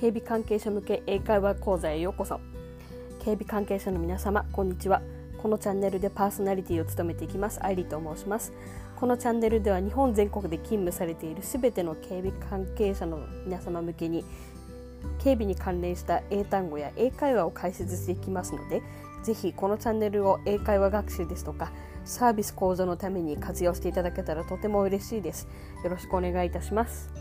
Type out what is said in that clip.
警備関係者向け英会話講座へようこそ。警備関係者の皆様こんにちは。このチャンネルでパーソナリティを務めていきます。アイリと申します。このチャンネルでは日本全国で勤務されているすべての警備関係者の皆様向けに警備に関連した英単語や英会話を解説していきますのでぜひこのチャンネルを英会話学習ですとかサービス向上のために活用していただけたらとても嬉しいです。よろしくお願いいたします。